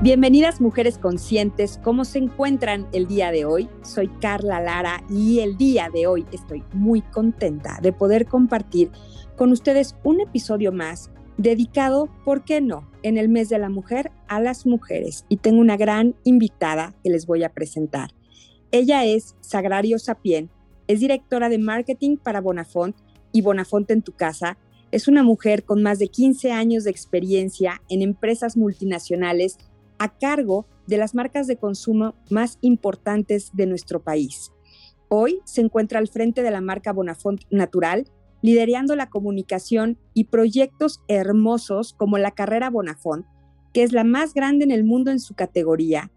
Bienvenidas mujeres conscientes, ¿cómo se encuentran el día de hoy? Soy Carla Lara y el día de hoy estoy muy contenta de poder compartir con ustedes un episodio más dedicado, ¿por qué no?, en el mes de la mujer a las mujeres. Y tengo una gran invitada que les voy a presentar. Ella es Sagrario Sapien, es directora de marketing para Bonafont y Bonafont en tu casa. Es una mujer con más de 15 años de experiencia en empresas multinacionales a cargo de las marcas de consumo más importantes de nuestro país. Hoy se encuentra al frente de la marca Bonafont Natural, liderando la comunicación y proyectos hermosos como la carrera Bonafont, que es la más grande en el mundo en su categoría.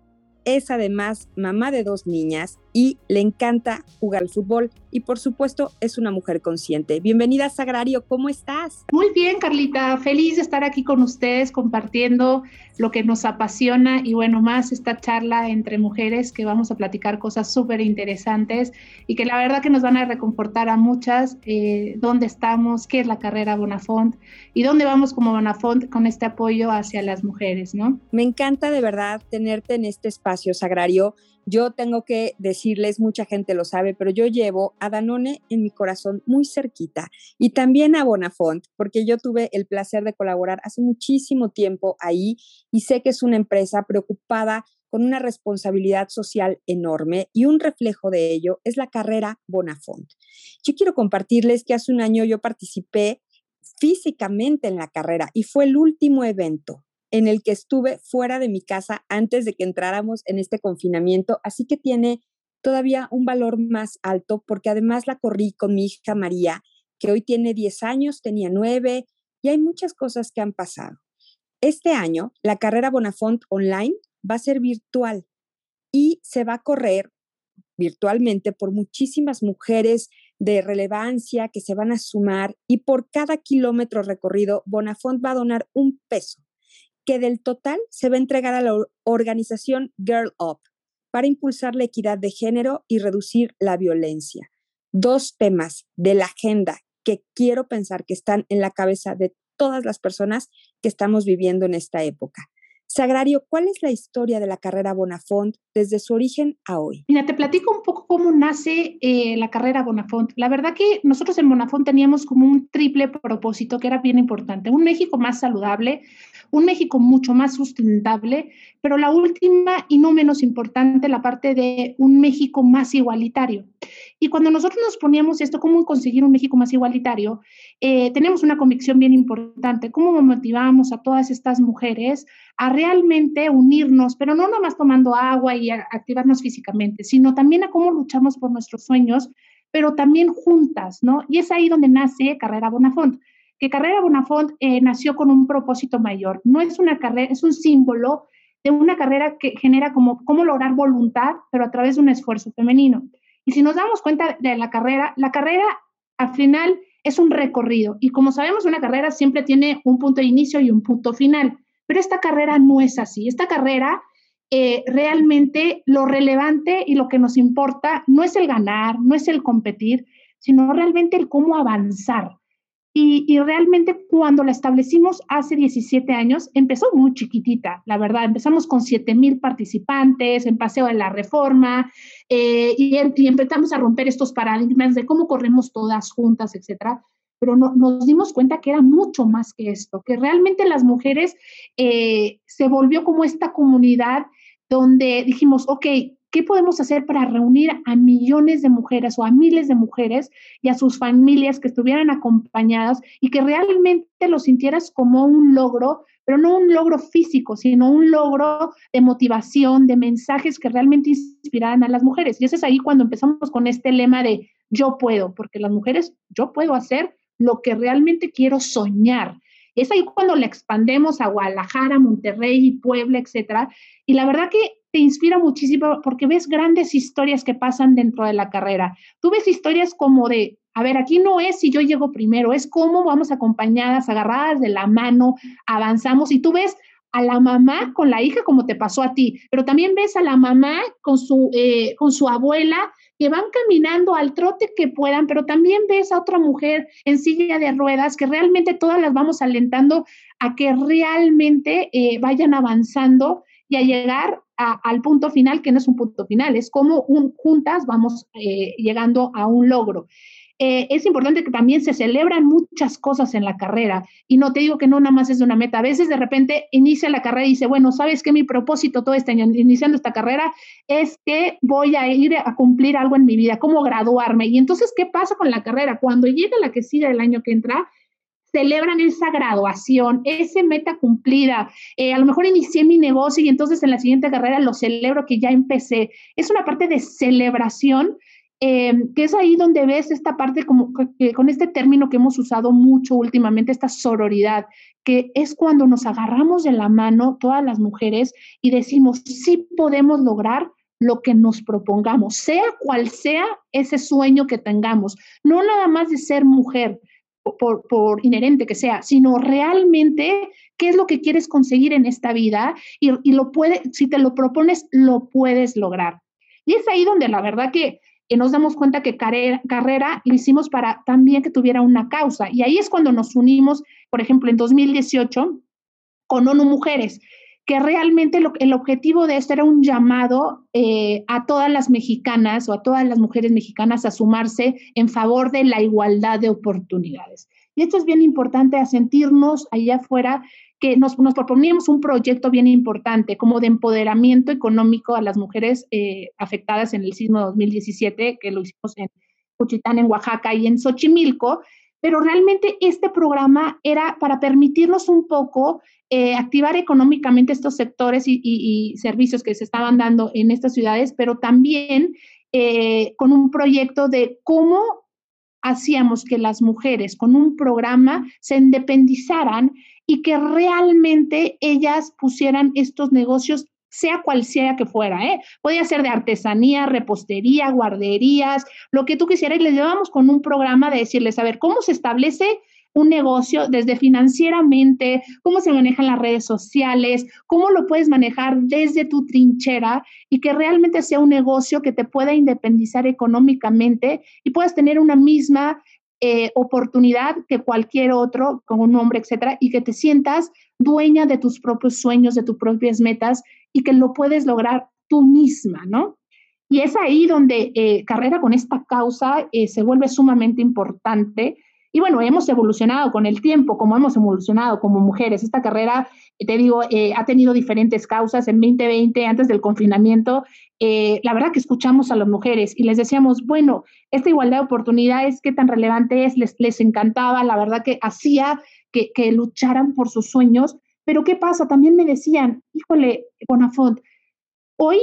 Es además mamá de dos niñas y le encanta jugar al fútbol y por supuesto es una mujer consciente. Bienvenida Sagrario, ¿cómo estás? Muy bien, Carlita, feliz de estar aquí con ustedes compartiendo lo que nos apasiona y bueno, más esta charla entre mujeres que vamos a platicar cosas súper interesantes y que la verdad que nos van a reconfortar a muchas eh, dónde estamos, qué es la carrera Bonafont y dónde vamos como Bonafont con este apoyo hacia las mujeres, ¿no? Me encanta de verdad tenerte en este espacio, Sagrario yo tengo que decirles, mucha gente lo sabe, pero yo llevo a Danone en mi corazón muy cerquita y también a Bonafont, porque yo tuve el placer de colaborar hace muchísimo tiempo ahí y sé que es una empresa preocupada con una responsabilidad social enorme y un reflejo de ello es la carrera Bonafont. Yo quiero compartirles que hace un año yo participé físicamente en la carrera y fue el último evento en el que estuve fuera de mi casa antes de que entráramos en este confinamiento, así que tiene todavía un valor más alto porque además la corrí con mi hija María, que hoy tiene 10 años, tenía 9 y hay muchas cosas que han pasado. Este año, la carrera Bonafont Online va a ser virtual y se va a correr virtualmente por muchísimas mujeres de relevancia que se van a sumar y por cada kilómetro recorrido, Bonafont va a donar un peso que del total se va a entregar a la organización Girl Up para impulsar la equidad de género y reducir la violencia. Dos temas de la agenda que quiero pensar que están en la cabeza de todas las personas que estamos viviendo en esta época. Sagrario, ¿cuál es la historia de la carrera Bonafont desde su origen a hoy? Mira, te platico un poco cómo nace eh, la carrera Bonafont. La verdad que nosotros en Bonafont teníamos como un triple propósito que era bien importante. Un México más saludable, un México mucho más sustentable, pero la última y no menos importante, la parte de un México más igualitario. Y cuando nosotros nos poníamos esto, cómo conseguir un México más igualitario, eh, tenemos una convicción bien importante, cómo motivamos a todas estas mujeres a realmente unirnos, pero no nada más tomando agua y activarnos físicamente, sino también a cómo luchamos por nuestros sueños, pero también juntas, ¿no? Y es ahí donde nace Carrera Bonafont que Carrera Bonafont eh, nació con un propósito mayor. No es una carrera, es un símbolo de una carrera que genera como cómo lograr voluntad, pero a través de un esfuerzo femenino. Y si nos damos cuenta de la carrera, la carrera al final es un recorrido. Y como sabemos, una carrera siempre tiene un punto de inicio y un punto final. Pero esta carrera no es así. Esta carrera eh, realmente lo relevante y lo que nos importa no es el ganar, no es el competir, sino realmente el cómo avanzar. Y, realmente cuando la establecimos hace 17 años, empezó muy chiquitita, la verdad. Empezamos con 7 mil participantes en Paseo de la Reforma eh, y, empezamos a romper estos paradigmas de cómo corremos todas juntas, etcétera. Pero no, nos dimos cuenta que era mucho más que esto, que realmente las mujeres eh, se volvió como esta comunidad donde dijimos, ok, ¿Qué podemos hacer para reunir a millones de mujeres o a miles de mujeres y a sus familias que estuvieran acompañadas y que realmente lo sintieras como un logro, pero no un logro físico, sino un logro de motivación, de mensajes que realmente inspiraran a las mujeres? Y ese es ahí cuando empezamos con este lema de yo puedo, porque las mujeres, yo puedo hacer lo que realmente quiero soñar. Es ahí cuando le expandemos a Guadalajara, Monterrey, Puebla, etcétera. Y la verdad que te inspira muchísimo porque ves grandes historias que pasan dentro de la carrera. Tú ves historias como de, a ver, aquí no es si yo llego primero, es cómo vamos acompañadas, agarradas de la mano, avanzamos y tú ves a la mamá con la hija como te pasó a ti, pero también ves a la mamá con su, eh, con su abuela que van caminando al trote que puedan, pero también ves a otra mujer en silla de ruedas que realmente todas las vamos alentando a que realmente eh, vayan avanzando y a llegar al punto final, que no es un punto final, es como juntas vamos eh, llegando a un logro. Eh, es importante que también se celebran muchas cosas en la carrera y no te digo que no nada más es una meta. A veces de repente inicia la carrera y dice, bueno, ¿sabes qué? Mi propósito todo este año, iniciando esta carrera, es que voy a ir a cumplir algo en mi vida, cómo graduarme. Y entonces, ¿qué pasa con la carrera? Cuando llega la que sigue el año que entra, celebran esa graduación, esa meta cumplida. Eh, a lo mejor inicié mi negocio y entonces en la siguiente carrera lo celebro que ya empecé. Es una parte de celebración Em, que es ahí donde ves esta parte como con este término que hemos usado mucho últimamente, esta sororidad, que es cuando nos agarramos de la mano todas las mujeres y decimos, sí podemos lograr lo que nos propongamos, sea cual sea ese sueño que tengamos, no nada más de ser mujer, por, por, inherente que sea, sino realmente qué es lo que quieres conseguir en esta vida y, y lo puede, si te lo propones, lo puedes lograr. Y es ahí donde la verdad que y nos damos cuenta que carrera, carrera lo hicimos para también que tuviera una causa. Y ahí es cuando nos unimos, por ejemplo, en 2018 con ONU Mujeres, que realmente el objetivo de esto era un llamado eh, a todas las mexicanas o a todas las mujeres mexicanas a sumarse en favor de la igualdad de oportunidades. Y esto es bien importante, a sentirnos allá afuera que nos, nos, proponíamos un proyecto bien importante como de empoderamiento económico a las mujeres eh, afectadas en el sismo 2017, que lo hicimos en Cuchitán, en Oaxaca y en Xochimilco, pero realmente este programa era para permitirnos un poco eh, activar económicamente estos sectores y, servicios que se estaban dando en estas ciudades, pero también eh, con un proyecto de cómo hacíamos que las mujeres con un programa se independizaran y que realmente ellas pusieran estos negocios sea cual sea que fuera, ¿eh? Podía ser de artesanía, repostería, guarderías, lo que tú quisieras, y les llevamos con un programa de decirles, a ver, ¿cómo se establece un negocio desde financieramente, cómo se manejan las redes sociales, cómo lo puedes manejar desde tu trinchera y que realmente sea un negocio que te pueda independizar económicamente y puedas tener una misma eh, oportunidad que cualquier otro, con un nombre, etcétera, y que te sientas dueña de tus propios sueños, de tus propias metas y que lo puedes lograr tú misma, ¿no? Y es ahí donde eh, carrera con esta causa eh, se vuelve sumamente importante y bueno, hemos evolucionado con el tiempo, como hemos evolucionado como mujeres. Esta carrera, eh, te digo, eh, ha tenido diferentes causas. En 2020, antes del confinamiento, eh, la verdad que escuchamos a las mujeres y les decíamos, bueno, esta igualdad de oportunidades, qué tan relevante es, les, les encantaba, la verdad que hacía que, que lucharan por sus sueños. Pero ¿qué pasa? También me decían, híjole, Bonafont, hoy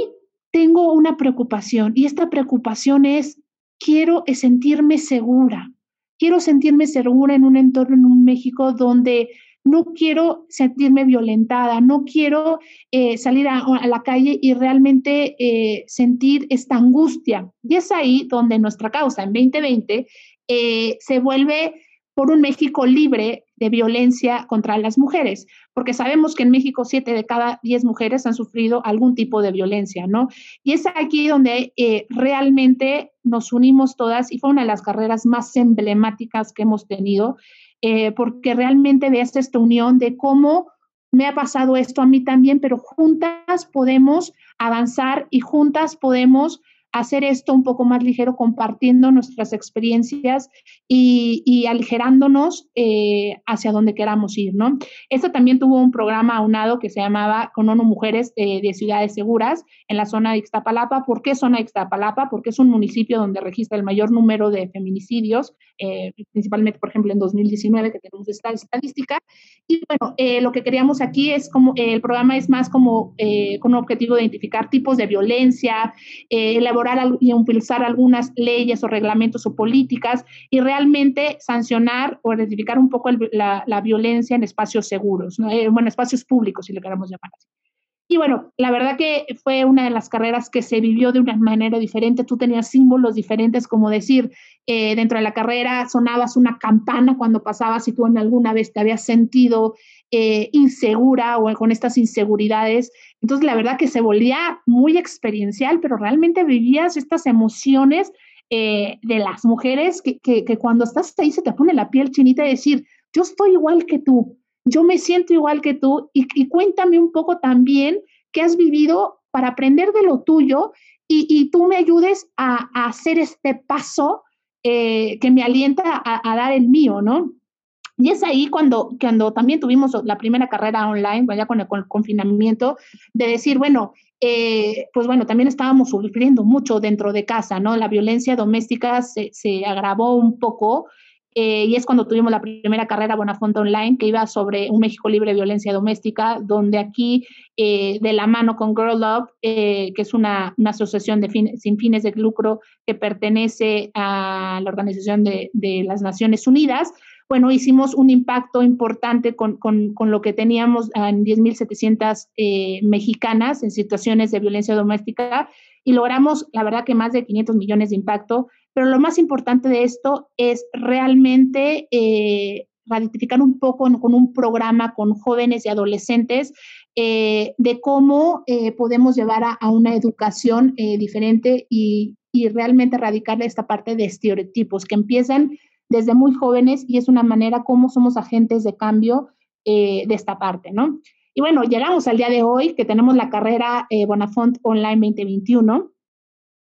tengo una preocupación y esta preocupación es, quiero sentirme segura quiero sentirme segura en un entorno, en un México donde no quiero sentirme violentada, no quiero eh, salir a, la calle y realmente eh, sentir esta angustia. Y es ahí donde nuestra causa en 2020 eh, se vuelve por un México libre de violencia contra las mujeres, porque sabemos que en México siete de cada diez mujeres han sufrido algún tipo de violencia, ¿no? Y es aquí donde eh, realmente nos unimos todas y fue una de las carreras más emblemáticas que hemos tenido, eh, porque realmente ves esta unión de cómo me ha pasado esto a mí también, pero juntas podemos avanzar y juntas podemos hacer esto un poco más ligero compartiendo nuestras experiencias y, aligerándonos eh, hacia donde queramos ir, ¿no? Esto también tuvo un programa aunado que se llamaba Con ONU Mujeres eh, de Ciudades Seguras en la zona de Ixtapalapa. ¿Por qué zona de Ixtapalapa? Porque es un municipio donde registra el mayor número de feminicidios, eh, principalmente, por ejemplo, en 2019 que tenemos esta estadística. Y bueno, lo que queríamos aquí es como, el programa es más como con un objetivo de identificar tipos de violencia, elaborar y impulsar algunas leyes o reglamentos o políticas y realmente sancionar o identificar un poco la, violencia en espacios seguros, eh, bueno, espacios públicos, si le queremos llamar así. Y bueno, la verdad que fue una de las carreras que se vivió de una manera diferente. Tú tenías símbolos diferentes, como decir, eh, dentro de la carrera sonabas una campana cuando pasabas y tú en alguna vez te habías sentido eh, insegura o con estas inseguridades. Entonces, la verdad que se volvía muy experiencial, pero realmente vivías estas emociones eh, de las mujeres que, que, cuando estás ahí se te pone la piel chinita y decir, yo estoy igual que tú, yo me siento igual que tú y, cuéntame un poco también qué has vivido para aprender de lo tuyo y, tú me ayudes a, hacer este paso eh, que me alienta a, dar el mío, ¿no? Y es ahí cuando, cuando también tuvimos la primera carrera online, ya con el, confinamiento, de decir, bueno, eh, pues bueno, también estábamos sufriendo mucho dentro de casa, ¿no? La violencia doméstica se, se agravó un poco eh, y es cuando tuvimos la primera carrera Bonafonte Online, que iba sobre un México libre de violencia doméstica, donde aquí, eh, de la mano con Girl Love, eh, que es una, una asociación de sin fines de lucro que pertenece a la Organización de, de las Naciones Unidas, bueno, hicimos un impacto importante con, con, con lo que teníamos en 10.700 mexicanas en situaciones de violencia doméstica y logramos, la verdad, que más de 500 millones de impacto. Pero lo más importante de esto es realmente eh, ratificar un poco con, un programa con jóvenes y adolescentes eh, de cómo eh, podemos llevar a, una educación eh, diferente y, y, realmente erradicar esta parte de estereotipos que empiezan desde muy jóvenes y es una manera como somos agentes de cambio de esta parte, ¿no? Y bueno, llegamos al día de hoy que tenemos la carrera Bonafont Online 2021,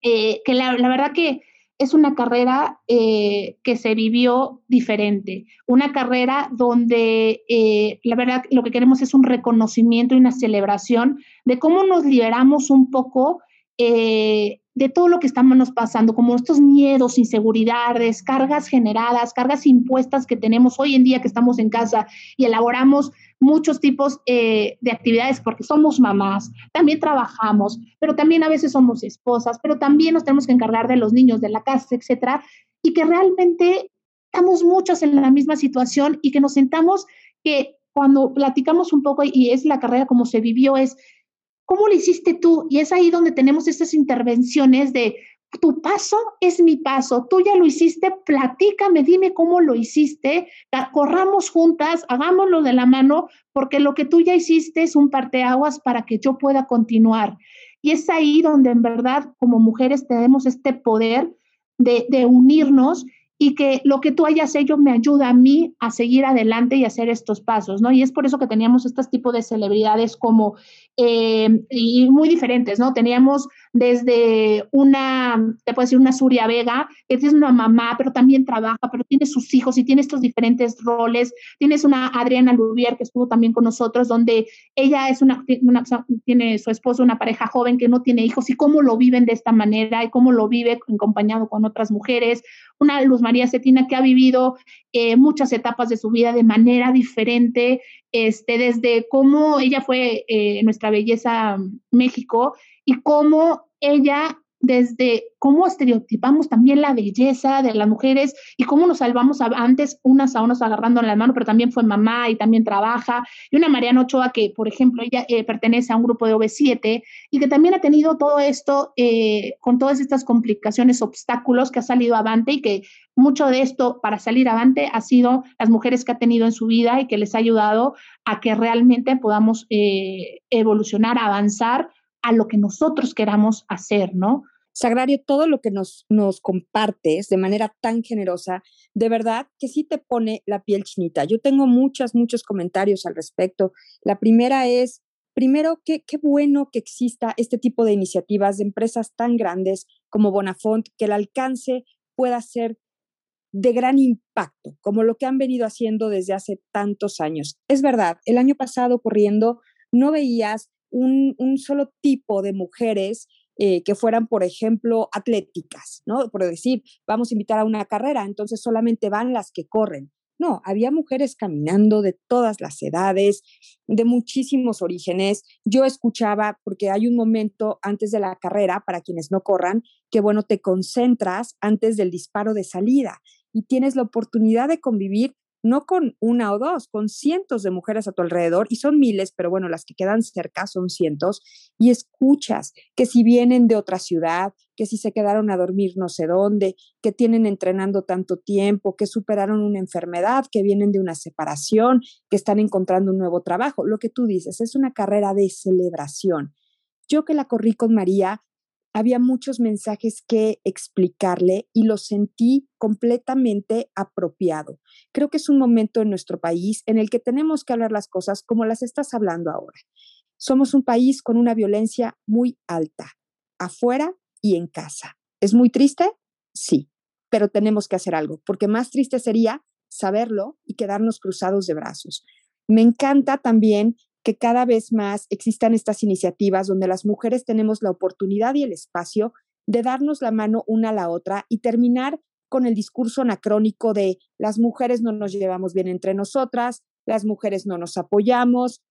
que la, la verdad que es una carrera eh, que se vivió diferente, una carrera donde eh, la verdad lo que queremos es un reconocimiento y una celebración de cómo nos liberamos un poco eh, de todo lo que estamos pasando, como estos miedos, inseguridades, cargas generadas, cargas impuestas que tenemos hoy en día que estamos en casa y elaboramos muchos tipos eh, de actividades porque somos mamás, también trabajamos, pero también a veces somos esposas, pero también nos tenemos que encargar de los niños, de la casa, etcétera, y que realmente estamos muchos en la misma situación y que nos sentamos que cuando platicamos un poco y es la carrera como se vivió es ¿cómo lo hiciste tú? Y es ahí donde tenemos estas intervenciones de tu paso es mi paso, tú ya lo hiciste, platícame, dime cómo lo hiciste, corramos juntas, hagámoslo de la mano, porque lo que tú ya hiciste es un parteaguas para que yo pueda continuar. Y es ahí donde en verdad como mujeres tenemos este poder de, de unirnos y que lo que tú hayas hecho me ayuda a mí a seguir adelante y hacer estos pasos, ¿no? Y es por eso que teníamos este tipo de celebridades como, eh, y muy diferentes, ¿no? Teníamos desde una, te puedo decir, una Suria Vega, que es una mamá, pero también trabaja, pero tiene sus hijos y tiene estos diferentes roles. Tienes una Adriana Lubier, que estuvo también con nosotros, donde ella es una, tiene su esposo, una pareja joven que no tiene hijos y cómo lo viven de esta manera y cómo lo vive acompañado con otras mujeres una Luz María Cetina que ha vivido eh, muchas etapas de su vida de manera diferente, este, desde cómo ella fue eh, nuestra belleza México y cómo ella desde cómo estereotipamos también la belleza de las mujeres y cómo nos salvamos antes unas a unas agarrando la mano, pero también fue mamá y también trabaja. Y una Mariana Ochoa que, por ejemplo, ella eh, pertenece a un grupo de OV7 y que también ha tenido todo esto eh, con todas estas complicaciones, obstáculos que ha salido avante y que mucho de esto para salir avante ha sido las mujeres que ha tenido en su vida y que les ha ayudado a que realmente podamos eh, evolucionar, avanzar a lo que nosotros queramos hacer, ¿no? Sagrario, todo lo que nos, nos compartes de manera tan generosa, de verdad que sí te pone la piel chinita. Yo tengo muchos, muchos comentarios al respecto. La primera es, primero, qué, qué bueno que exista este tipo de iniciativas de empresas tan grandes como Bonafont, que el alcance pueda ser de gran impacto, como lo que han venido haciendo desde hace tantos años. Es verdad, el año pasado corriendo no veías un solo tipo de mujeres eh, que fueran, por ejemplo, atléticas, ¿no? Por decir, vamos a invitar a una carrera, entonces solamente van las que corren. No, había mujeres caminando de todas las edades, de muchísimos orígenes. Yo escuchaba, porque hay un momento antes de la carrera, para quienes no corran, que bueno, te concentras antes del disparo de salida y tienes la oportunidad de convivir no con una o dos, con cientos de mujeres a tu alrededor, y son miles, pero bueno, las que quedan cerca son cientos, y escuchas que si vienen de otra ciudad, que si se quedaron a dormir no sé dónde, que tienen entrenando tanto tiempo, que superaron una enfermedad, que vienen de una separación, que están encontrando un nuevo trabajo. Lo que tú dices es una carrera de celebración. Yo que la corrí con María, había muchos mensajes que explicarle y lo sentí completamente apropiado. Creo que es un momento en nuestro país en el que tenemos que hablar las cosas como las estás hablando ahora. Somos un país con una violencia muy alta, afuera y en casa. ¿Es muy triste? Sí, pero tenemos que hacer algo, porque más triste sería saberlo y quedarnos cruzados de brazos. Me encanta también que cada vez más existan estas iniciativas donde las mujeres tenemos la oportunidad y el espacio de darnos la mano una a la otra y terminar con el discurso anacrónico de las mujeres no nos llevamos bien entre nosotras, las mujeres no nos apoyamos,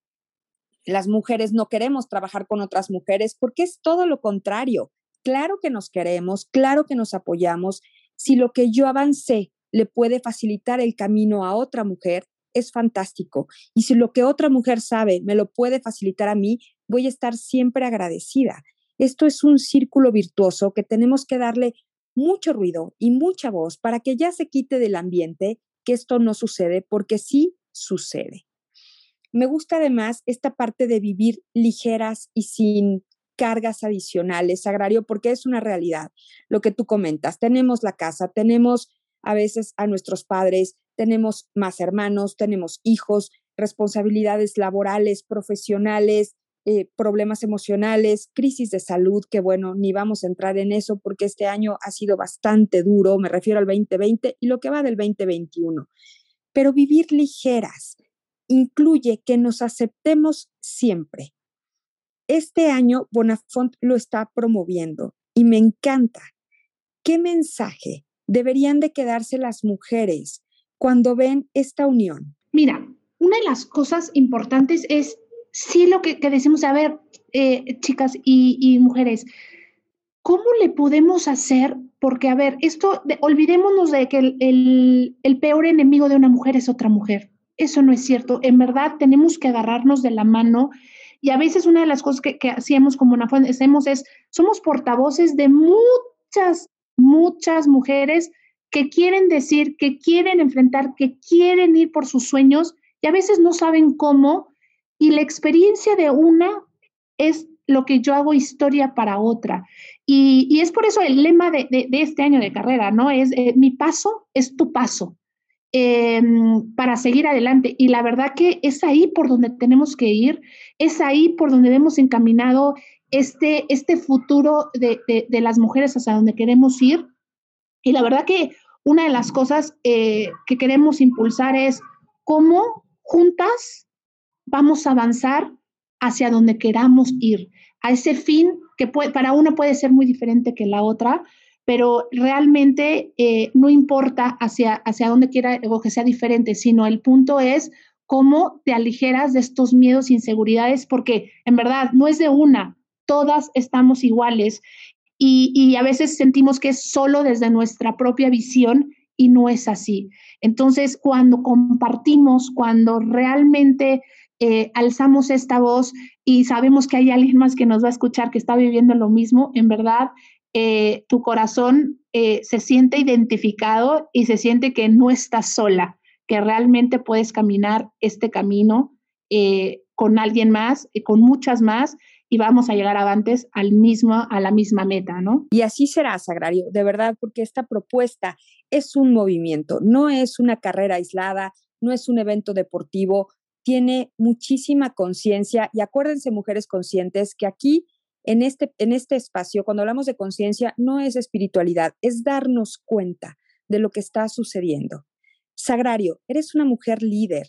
las mujeres no queremos trabajar con otras mujeres, porque es todo lo contrario. Claro que nos queremos, claro que nos apoyamos. Si lo que yo avancé le puede facilitar el camino a otra mujer, es fantástico. Y si lo que otra mujer sabe me lo puede facilitar a mí, voy a estar siempre agradecida. Esto es un círculo virtuoso que tenemos que darle mucho ruido y mucha voz para que ya se quite del ambiente que esto no sucede, porque sí sucede. Me gusta además esta parte de vivir ligeras y sin cargas adicionales, agrario, porque es una realidad. Lo que tú comentas, tenemos la casa, tenemos a veces a nuestros padres, tenemos más hermanos, tenemos hijos, responsabilidades laborales, profesionales, eh, problemas emocionales, crisis de salud, que bueno, ni vamos a entrar en eso porque este año ha sido bastante duro, me refiero al 2020 y lo que va del 2021. Pero vivir ligeras incluye que nos aceptemos siempre. Este año Bonafont lo está promoviendo y me encanta. ¿Qué mensaje deberían de quedarse las mujeres cuando ven esta unión? Mira, una de las cosas importantes es sí lo que, decimos, a ver, eh, chicas y, mujeres, ¿cómo le podemos hacer? Porque, a ver, esto, olvidémonos de que el, peor enemigo de una mujer es otra mujer. Eso no es cierto. En verdad, tenemos que agarrarnos de la mano. Y a veces una de las cosas que, que hacíamos como una hacemos es, somos portavoces de muchas, muchas mujeres que quieren decir, que quieren enfrentar, que quieren ir por sus sueños y a veces no saben cómo. Y la experiencia de una es lo que yo hago historia para otra. Y, es por eso el lema de, este año de carrera, ¿no? Es eh, mi paso es tu paso em, para seguir adelante. Y la verdad que es ahí por donde tenemos que ir, es ahí por donde hemos encaminado este, este futuro de, de las mujeres hacia donde queremos ir. Y la verdad que una de las cosas eh, que queremos impulsar es cómo juntas vamos a avanzar hacia donde queramos ir, a ese fin que para una puede ser muy diferente que la otra, pero realmente eh, no importa hacia, hacia dónde quiera o que sea diferente, sino el punto es cómo te aligeras de estos miedos e inseguridades, porque en verdad no es de una, todas estamos iguales y, a veces sentimos que es solo desde nuestra propia visión y no es así. Entonces, cuando compartimos, cuando realmente eh, alzamos esta voz y sabemos que hay alguien más que nos va a escuchar que está viviendo lo mismo, en verdad, eh, tu corazón eh, se siente identificado y se siente que no estás sola, que realmente puedes caminar este camino con alguien más, y con muchas más, y vamos a llegar avantes al mismo, a la misma meta, ¿no? Y así será, Sagrario, de verdad, porque esta propuesta es un movimiento, no es una carrera aislada, no es un evento deportivo, tiene muchísima conciencia y acuérdense, mujeres conscientes, que aquí en este, en este espacio, cuando hablamos de conciencia, no es espiritualidad, es darnos cuenta de lo que está sucediendo. Sagrario, eres una mujer líder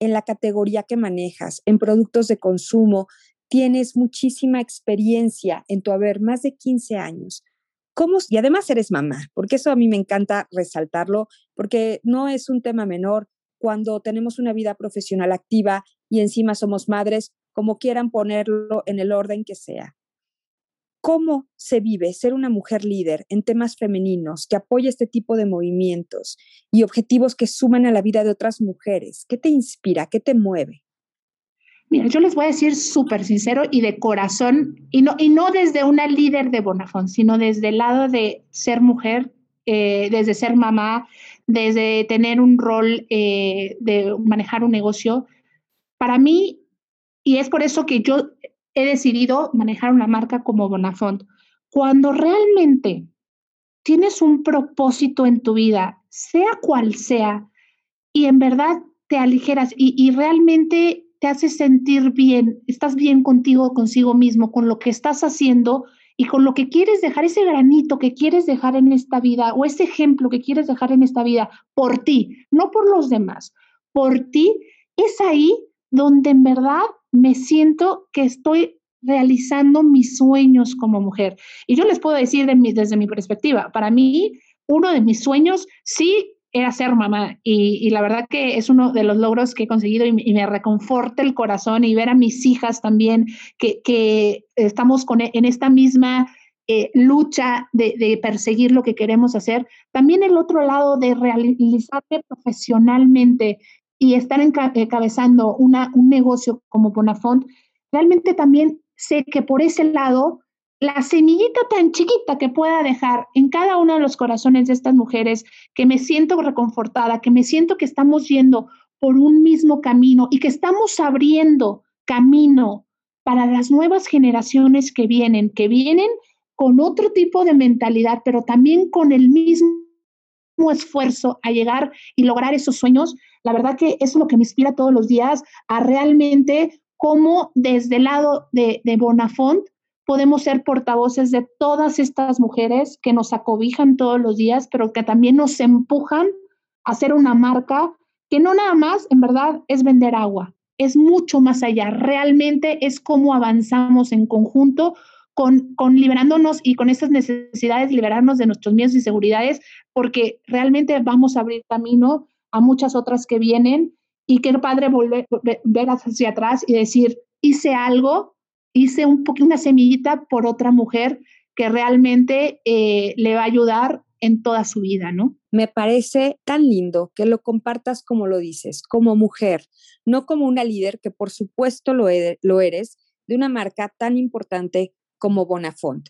en la categoría que manejas, en productos de consumo, tienes muchísima experiencia en tu haber, más de 15 años. ¿Cómo, y además eres mamá, porque eso a mí me encanta resaltarlo, porque no es un tema menor cuando tenemos una vida profesional activa y encima somos madres, como quieran ponerlo en el orden que sea. ¿Cómo se vive ser una mujer líder en temas femeninos que apoya este tipo de movimientos y objetivos que suman a la vida de otras mujeres? ¿Qué te inspira? ¿Qué te mueve? Yo les voy a decir súper sincero y de corazón, y no, y no desde una líder de Bonafont, sino desde el lado de ser mujer, eh, desde ser mamá, desde tener un rol eh, de manejar un negocio. Para mí, y es por eso que yo he decidido manejar una marca como Bonafont, cuando realmente tienes un propósito en tu vida, sea cual sea, y en verdad te aligeras y, y realmente te hace sentir bien, estás bien contigo, consigo mismo, con lo que estás haciendo y con lo que quieres dejar, ese granito que quieres dejar en esta vida o ese ejemplo que quieres dejar en esta vida por ti, no por los demás, por ti, es ahí donde en verdad me siento que estoy realizando mis sueños como mujer. Y yo les puedo decir desde mi perspectiva, para mí, uno de mis sueños sí era ser mamá y, la verdad que es uno de los logros que he conseguido y, me reconforta el corazón y ver a mis hijas también que, estamos con, en esta misma eh, lucha de, perseguir lo que queremos hacer. También el otro lado de realizarte profesionalmente y estar encabezando una, un negocio como Bonafont, realmente también sé que por ese lado la semillita tan chiquita que pueda dejar en cada uno de los corazones de estas mujeres, que me siento reconfortada, que me siento que estamos yendo por un mismo camino y que estamos abriendo camino para las nuevas generaciones que vienen, que vienen con otro tipo de mentalidad, pero también con el mismo esfuerzo a llegar y lograr esos sueños. La verdad que es lo que me inspira todos los días a realmente cómo desde el lado de, de Bonafont podemos ser portavoces de todas estas mujeres que nos acobijan todos los días, pero que también nos empujan a hacer una marca que no nada más, en verdad, es vender agua, es mucho más allá. Realmente es cómo avanzamos en conjunto con, con liberándonos y con esas necesidades, liberarnos de nuestros miedos y seguridades, porque realmente vamos a abrir camino a muchas otras que vienen y qué padre volver, ver hacia atrás y decir, hice algo hice un una semillita por otra mujer que realmente eh, le va a ayudar en toda su vida, ¿no? Me parece tan lindo que lo compartas como lo dices, como mujer, no como una líder, que por supuesto lo, lo eres, de una marca tan importante como Bonafont.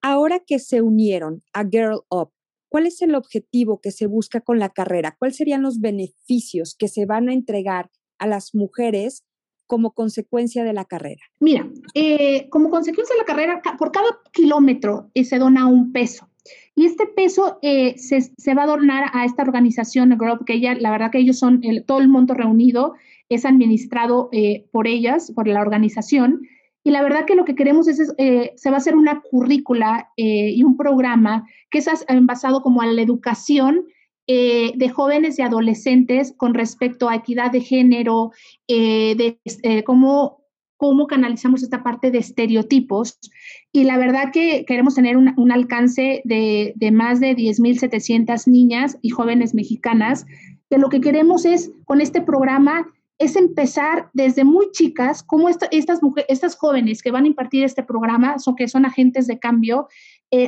Ahora que se unieron a Girl Up, ¿cuál es el objetivo que se busca con la carrera? ¿Cuáles serían los beneficios que se van a entregar a las mujeres como consecuencia de la carrera? Mira, eh, como consecuencia de la carrera, por cada kilómetro eh, se dona un peso. Y este peso eh, se, va a donar a esta organización, Group, que ella, la verdad que ellos son, todo el monto reunido es administrado por ellas, por la organización. Y la verdad que lo que queremos es, se va a hacer una currícula y un programa que es basado como a la educación eh, de jóvenes y adolescentes con respecto a equidad de género, eh, de eh, cómo, cómo canalizamos esta parte de estereotipos. Y la verdad que queremos tener un, alcance de, de, más de 10.700 niñas y jóvenes mexicanas, que lo que queremos es, con este programa, es empezar desde muy chicas, como estas, mujeres, estas jóvenes que van a impartir este programa, son, que son agentes de cambio,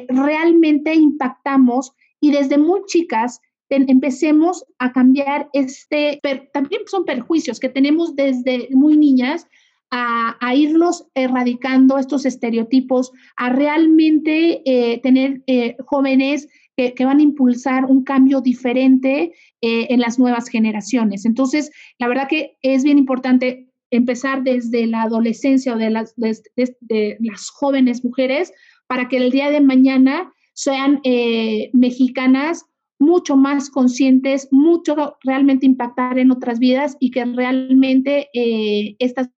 realmente impactamos y desde muy chicas empecemos a cambiar este, también son perjuicios que tenemos desde muy niñas, a, a irlos erradicando estos estereotipos, a realmente eh, tener eh, jóvenes que, que, van a impulsar un cambio diferente eh, en las nuevas generaciones. Entonces, la verdad que es bien importante empezar desde la adolescencia o de las, de, de las jóvenes mujeres para que el día de mañana sean mexicanas mucho más conscientes, mucho realmente impactar en otras vidas y que realmente eh, estas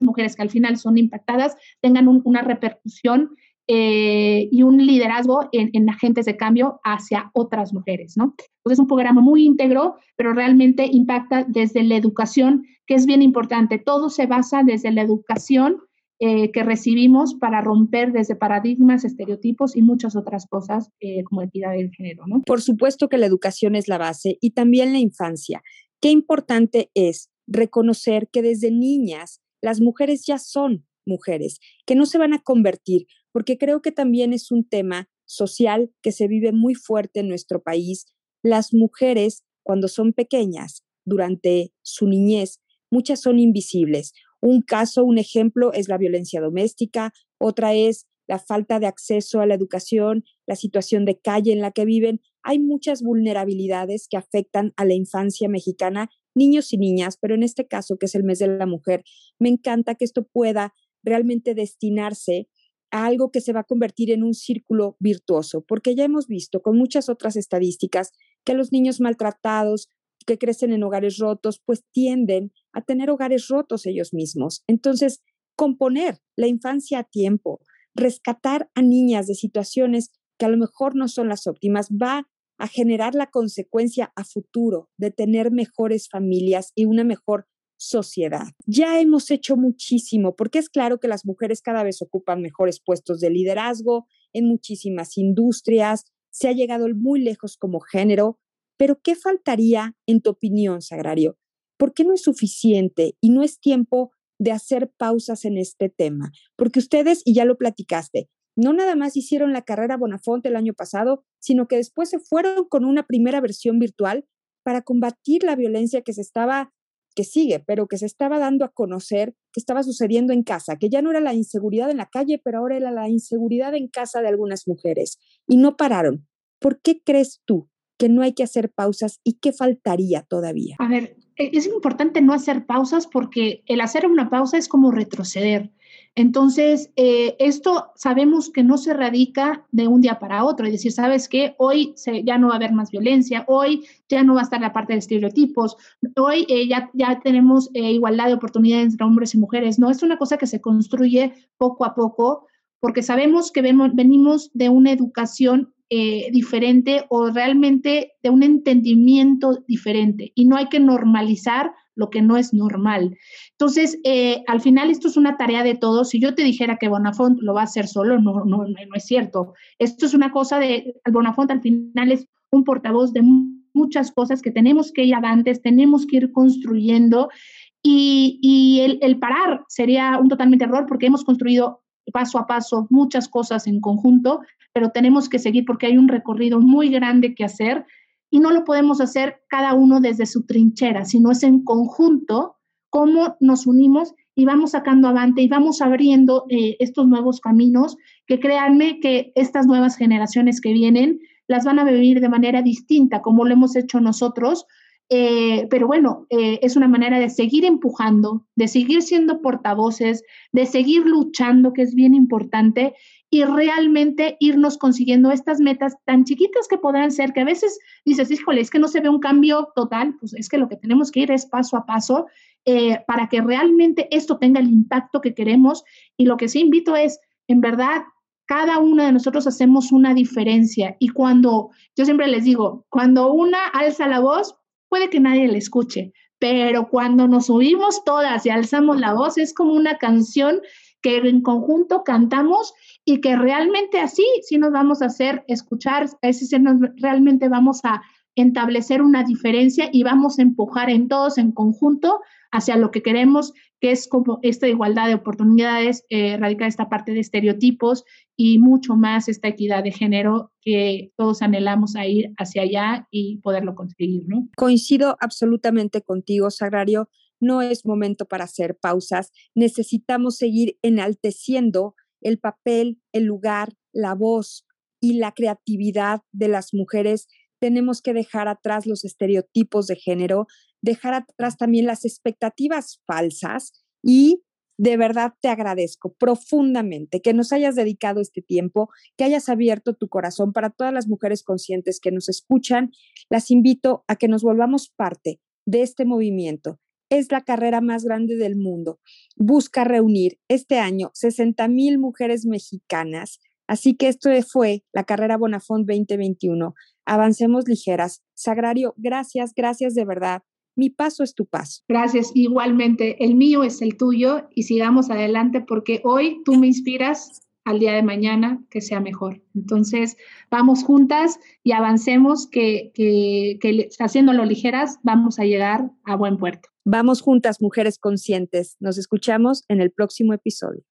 mujeres que al final son impactadas tengan una repercusión eh, y un liderazgo en, agentes de cambio hacia otras mujeres, ¿no? Entonces es un programa muy íntegro, pero realmente impacta desde la educación, que es bien importante. Todo se basa desde la educación eh, que recibimos para romper desde paradigmas, estereotipos y muchas otras cosas eh, como equidad de género. ¿no? Por supuesto que la educación es la base y también la infancia. Qué importante es reconocer que desde niñas las mujeres ya son mujeres, que no se van a convertir porque creo que también es un tema social que se vive muy fuerte en nuestro país. Las mujeres, cuando son pequeñas, durante su niñez, muchas son invisibles. Un caso, un ejemplo es la violencia doméstica, otra es la falta de acceso a la educación, la situación de calle en la que viven. Hay muchas vulnerabilidades que afectan a la infancia mexicana, niños y niñas, pero en este caso, que es el mes de la mujer, me encanta que esto pueda realmente destinarse a algo que se va a convertir en un círculo virtuoso, porque ya hemos visto con muchas otras estadísticas que los niños maltratados, que crecen en hogares rotos, pues tienden a tener hogares rotos ellos mismos. Entonces, componer la infancia a tiempo, rescatar a niñas de situaciones que a lo mejor no son las óptimas, va a generar la consecuencia a futuro de tener mejores familias y una mejor sociedad. Ya hemos hecho muchísimo, porque es claro que las mujeres cada vez ocupan mejores puestos de liderazgo en muchísimas industrias, se ha llegado muy lejos como género, pero ¿qué faltaría en tu opinión, Sagrario? ¿Por qué no es suficiente y no es tiempo de hacer pausas en este tema? Porque ustedes, y ya lo platicaste, no nada más hicieron la carrera Bonafonte el año pasado, sino que después se fueron con una primera versión virtual para combatir la violencia que se estaba que sigue, pero que se estaba dando a conocer que estaba sucediendo en casa, que ya no era la inseguridad en la calle, pero ahora era la inseguridad en casa de algunas mujeres. Y no pararon. ¿Por qué crees tú que no hay que hacer pausas y qué faltaría todavía? A ver, es importante no hacer pausas porque el hacer una pausa es como retroceder. Entonces, eh, esto sabemos que no se radica de un día para otro, es decir, sabes que hoy ya no va a haber más violencia, hoy ya no va a estar la parte de estereotipos, hoy eh, ya, ya tenemos eh, igualdad de oportunidades entre hombres y mujeres, no, es una cosa que se construye poco a poco, porque sabemos que venimos de una educación diferente o realmente de un entendimiento diferente y no hay que normalizar lo que no es normal. Entonces, eh, al final esto es una tarea de todos. Si yo te dijera que Bonafont lo va a hacer solo, no, no, no es cierto. Esto es una cosa de, Bonafont al final es un portavoz de muchas cosas que tenemos que ir avantes, tenemos que ir construyendo y, y el, el parar sería un totalmente error porque hemos construido paso a paso muchas cosas en conjunto, pero tenemos que seguir porque hay un recorrido muy grande que hacer y no lo podemos hacer cada uno desde su trinchera, sino es en conjunto cómo nos unimos y vamos sacando avante y vamos abriendo eh, estos nuevos caminos que créanme que estas nuevas generaciones que vienen las van a vivir de manera distinta como lo hemos hecho nosotros. Eh, pero bueno, eh, es una manera de seguir empujando, de seguir siendo portavoces, de seguir luchando, que es bien importante, y realmente irnos consiguiendo estas metas tan chiquitas que podrán ser, que a veces dices, híjole, es que no se ve un cambio total, pues es que lo que tenemos que ir es paso a paso eh, para que realmente esto tenga el impacto que queremos. Y lo que sí invito es, en verdad, cada uno de nosotros hacemos una diferencia. Y cuando, yo siempre les digo, cuando una alza la voz, puede que nadie le escuche, pero cuando nos subimos todas y alzamos la voz, es como una canción que en conjunto cantamos y que realmente así sí nos vamos a hacer escuchar, así sí nos, realmente vamos a establecer una diferencia y vamos a empujar en todos en conjunto hacia lo que queremos, que es como esta igualdad de oportunidades, eh, esta parte de estereotipos y mucho más esta equidad de género que todos anhelamos a ir hacia allá y poderlo conseguir, ¿no? Coincido absolutamente contigo, Sagrario. No es momento para hacer pausas. Necesitamos seguir enalteciendo el papel, el lugar, la voz y la creatividad de las mujeres. Tenemos que dejar atrás los estereotipos de género, dejar atrás también las expectativas falsas y de verdad te agradezco profundamente que nos hayas dedicado este tiempo, que hayas abierto tu corazón para todas las mujeres conscientes que nos escuchan. Las invito a que nos volvamos parte de este movimiento es la carrera más grande del mundo. Busca reunir este año 60 mil mujeres mexicanas. Así que esto fue la carrera Bonafont 2021. Avancemos ligeras. Sagrario, gracias, gracias de verdad. Mi paso es tu paso. Gracias, igualmente. El mío es el tuyo y sigamos adelante porque hoy tú me inspiras al día de mañana que sea mejor. Entonces, vamos juntas y avancemos que, que, que haciéndolo ligeras vamos a llegar a buen puerto. Vamos juntas, mujeres conscientes. Nos escuchamos en el próximo episodio.